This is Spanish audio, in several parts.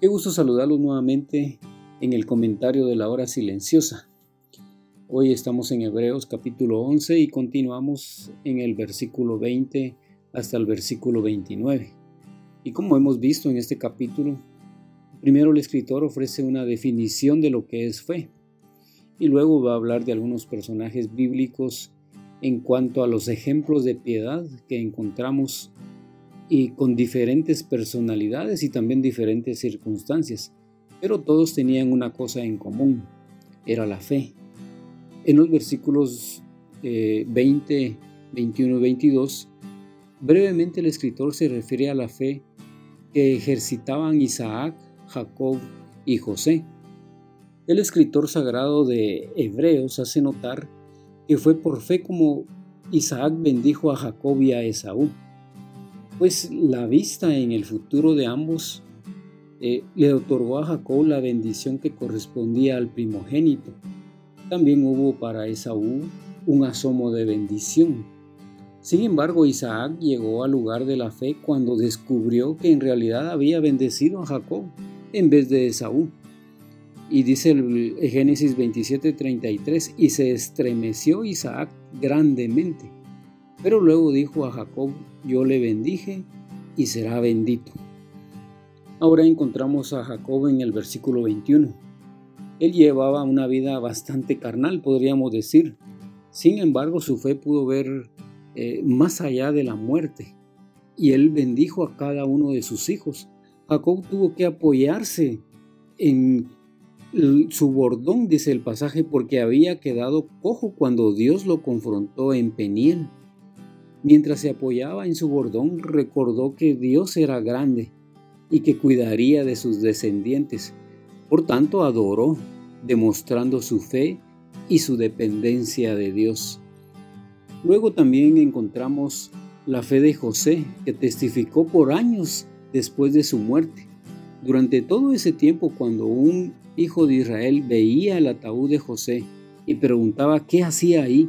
Qué gusto saludarlos nuevamente en el comentario de la hora silenciosa. Hoy estamos en Hebreos capítulo 11 y continuamos en el versículo 20 hasta el versículo 29. Y como hemos visto en este capítulo, primero el escritor ofrece una definición de lo que es fe y luego va a hablar de algunos personajes bíblicos en cuanto a los ejemplos de piedad que encontramos y con diferentes personalidades y también diferentes circunstancias, pero todos tenían una cosa en común, era la fe. En los versículos 20, 21 y 22, brevemente el escritor se refiere a la fe que ejercitaban Isaac, Jacob y José. El escritor sagrado de Hebreos hace notar que fue por fe como Isaac bendijo a Jacob y a Esaú pues la vista en el futuro de ambos eh, le otorgó a Jacob la bendición que correspondía al primogénito. También hubo para Esaú un asomo de bendición. Sin embargo, Isaac llegó al lugar de la fe cuando descubrió que en realidad había bendecido a Jacob en vez de Esaú. Y dice el Génesis 27:33, y se estremeció Isaac grandemente pero luego dijo a Jacob, yo le bendije y será bendito. Ahora encontramos a Jacob en el versículo 21. Él llevaba una vida bastante carnal, podríamos decir. Sin embargo, su fe pudo ver eh, más allá de la muerte y él bendijo a cada uno de sus hijos. Jacob tuvo que apoyarse en su bordón, dice el pasaje, porque había quedado cojo cuando Dios lo confrontó en Peniel. Mientras se apoyaba en su bordón, recordó que Dios era grande y que cuidaría de sus descendientes. Por tanto, adoró, demostrando su fe y su dependencia de Dios. Luego también encontramos la fe de José, que testificó por años después de su muerte. Durante todo ese tiempo, cuando un hijo de Israel veía el ataúd de José y preguntaba qué hacía ahí,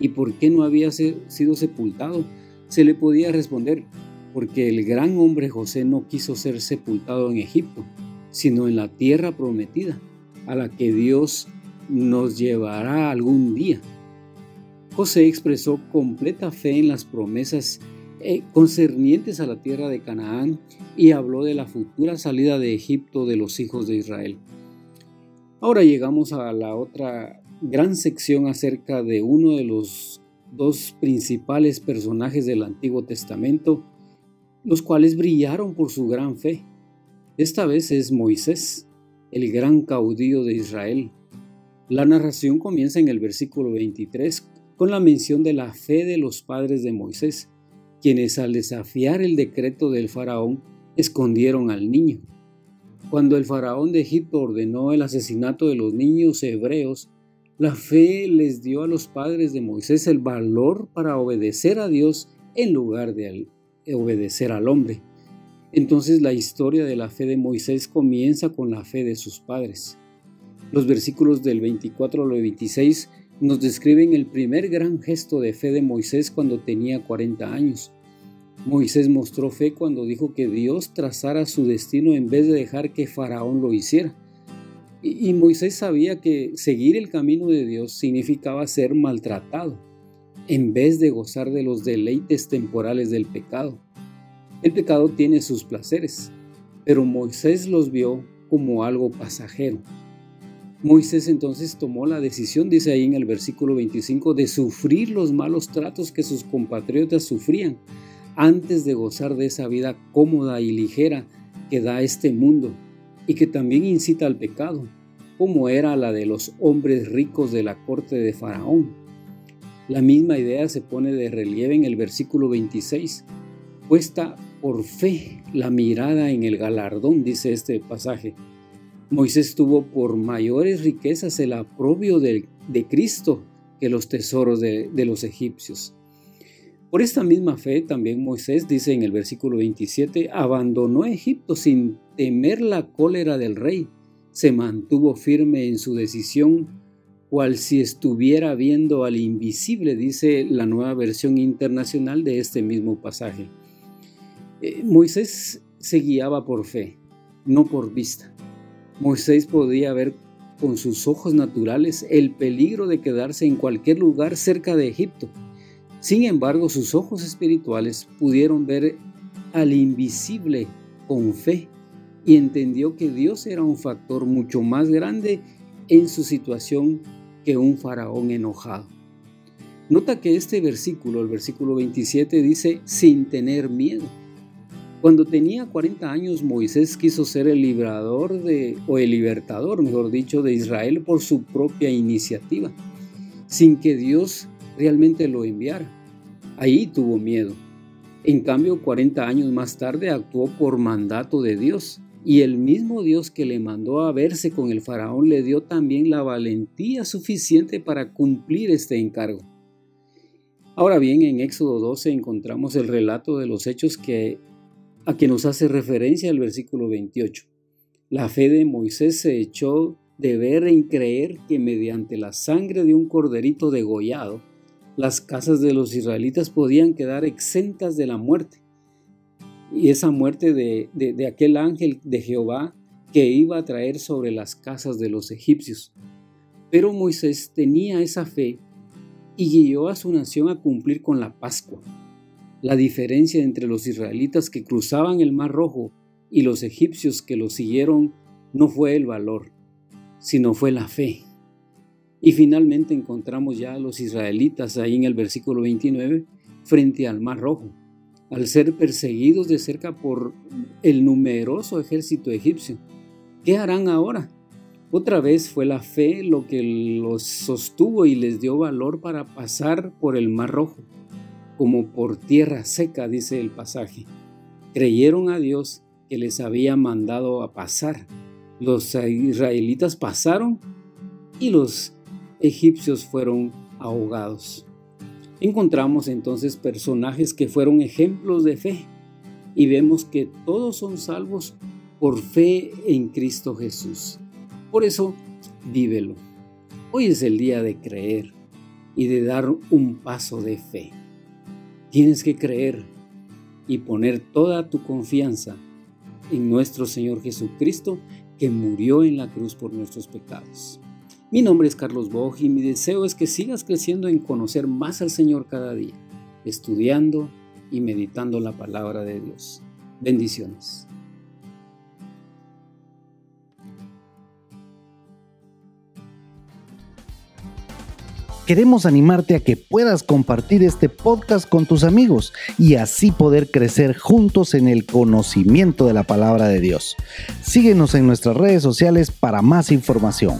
y por qué no había sido sepultado, se le podía responder, porque el gran hombre José no quiso ser sepultado en Egipto, sino en la tierra prometida, a la que Dios nos llevará algún día. José expresó completa fe en las promesas eh, concernientes a la tierra de Canaán y habló de la futura salida de Egipto de los hijos de Israel. Ahora llegamos a la otra gran sección acerca de uno de los dos principales personajes del Antiguo Testamento, los cuales brillaron por su gran fe. Esta vez es Moisés, el gran caudillo de Israel. La narración comienza en el versículo 23 con la mención de la fe de los padres de Moisés, quienes al desafiar el decreto del faraón escondieron al niño. Cuando el faraón de Egipto ordenó el asesinato de los niños hebreos, la fe les dio a los padres de Moisés el valor para obedecer a Dios en lugar de obedecer al hombre. Entonces la historia de la fe de Moisés comienza con la fe de sus padres. Los versículos del 24 al 26 nos describen el primer gran gesto de fe de Moisés cuando tenía 40 años. Moisés mostró fe cuando dijo que Dios trazara su destino en vez de dejar que Faraón lo hiciera. Y, Moisés sabía que seguir el camino de Dios significaba ser maltratado, en vez de gozar de los deleites temporales del pecado. El pecado tiene sus placeres, pero Moisés los vio como algo pasajero. Moisés entonces tomó la decisión, dice ahí en el versículo 25, de sufrir los malos tratos que sus compatriotas sufrían antes de gozar de esa vida cómoda y ligera que da este mundo y que también incita al pecado, como era la de los hombres ricos de la corte de Faraón. La misma idea se pone de relieve en el versículo 26. Puesta por fe la mirada en el galardón, dice este pasaje. Moisés tuvo por mayores riquezas el aprobio de, Cristo que los tesoros de, de los egipcios. Por esta misma fe también Moisés dice en el versículo 27, abandonó Egipto sin temer la cólera del rey, se mantuvo firme en su decisión, cual si estuviera viendo al invisible, dice la nueva versión internacional de este mismo pasaje. Eh, Moisés se guiaba por fe, no por vista. Moisés podía ver con sus ojos naturales el peligro de quedarse en cualquier lugar cerca de Egipto. Sin embargo, sus ojos espirituales pudieron ver al invisible con fe y entendió que Dios era un factor mucho más grande en su situación que un faraón enojado. Nota que este versículo, el versículo 27, dice sin tener miedo. Cuando tenía 40 años, Moisés quiso ser el librador de, o el libertador, mejor dicho, de Israel por su propia iniciativa, sin que Dios realmente lo enviara. Ahí tuvo miedo. En cambio, 40 años más tarde actuó por mandato de Dios, y el mismo Dios que le mandó a verse con el faraón le dio también la valentía suficiente para cumplir este encargo. Ahora bien, en Éxodo 12 encontramos el relato de los hechos que a que nos hace referencia el versículo 28. La fe de Moisés se echó de ver en creer que mediante la sangre de un corderito degollado, las casas de los israelitas podían quedar exentas de la muerte. Y esa muerte de, aquel ángel de Jehová que iba a traer sobre las casas de los egipcios. Pero Moisés tenía esa fe y guió a su nación a cumplir con la Pascua, la diferencia entre los israelitas que cruzaban el Mar Rojo y los egipcios que lo siguieron no fue el valor, sino fue la fe. Y finalmente encontramos ya a los israelitas ahí en el versículo 29 frente al Mar Rojo, al ser perseguidos de cerca por el numeroso ejército egipcio. ¿Qué harán ahora? Otra vez fue la fe lo que los sostuvo y les dio valor para pasar por el Mar Rojo como por tierra seca, dice el pasaje. Creyeron a Dios que les había mandado a pasar. Los israelitas pasaron y los egipcios fueron ahogados. Encontramos entonces personajes que fueron ejemplos de fe y vemos que todos son salvos por fe en Cristo Jesús. Por eso, vívelo. Hoy es el día de creer y de dar un paso de fe. Tienes que creer y poner toda tu confianza en nuestro Señor Jesucristo que murió en la cruz por nuestros pecados. Mi nombre es Carlos Boj y mi deseo es que sigas creciendo en conocer más al Señor cada día, estudiando y meditando la palabra de Dios. Bendiciones. Queremos animarte a que puedas compartir este podcast con tus amigos y así poder crecer juntos en el conocimiento de la palabra de Dios. Síguenos en nuestras redes sociales para más información.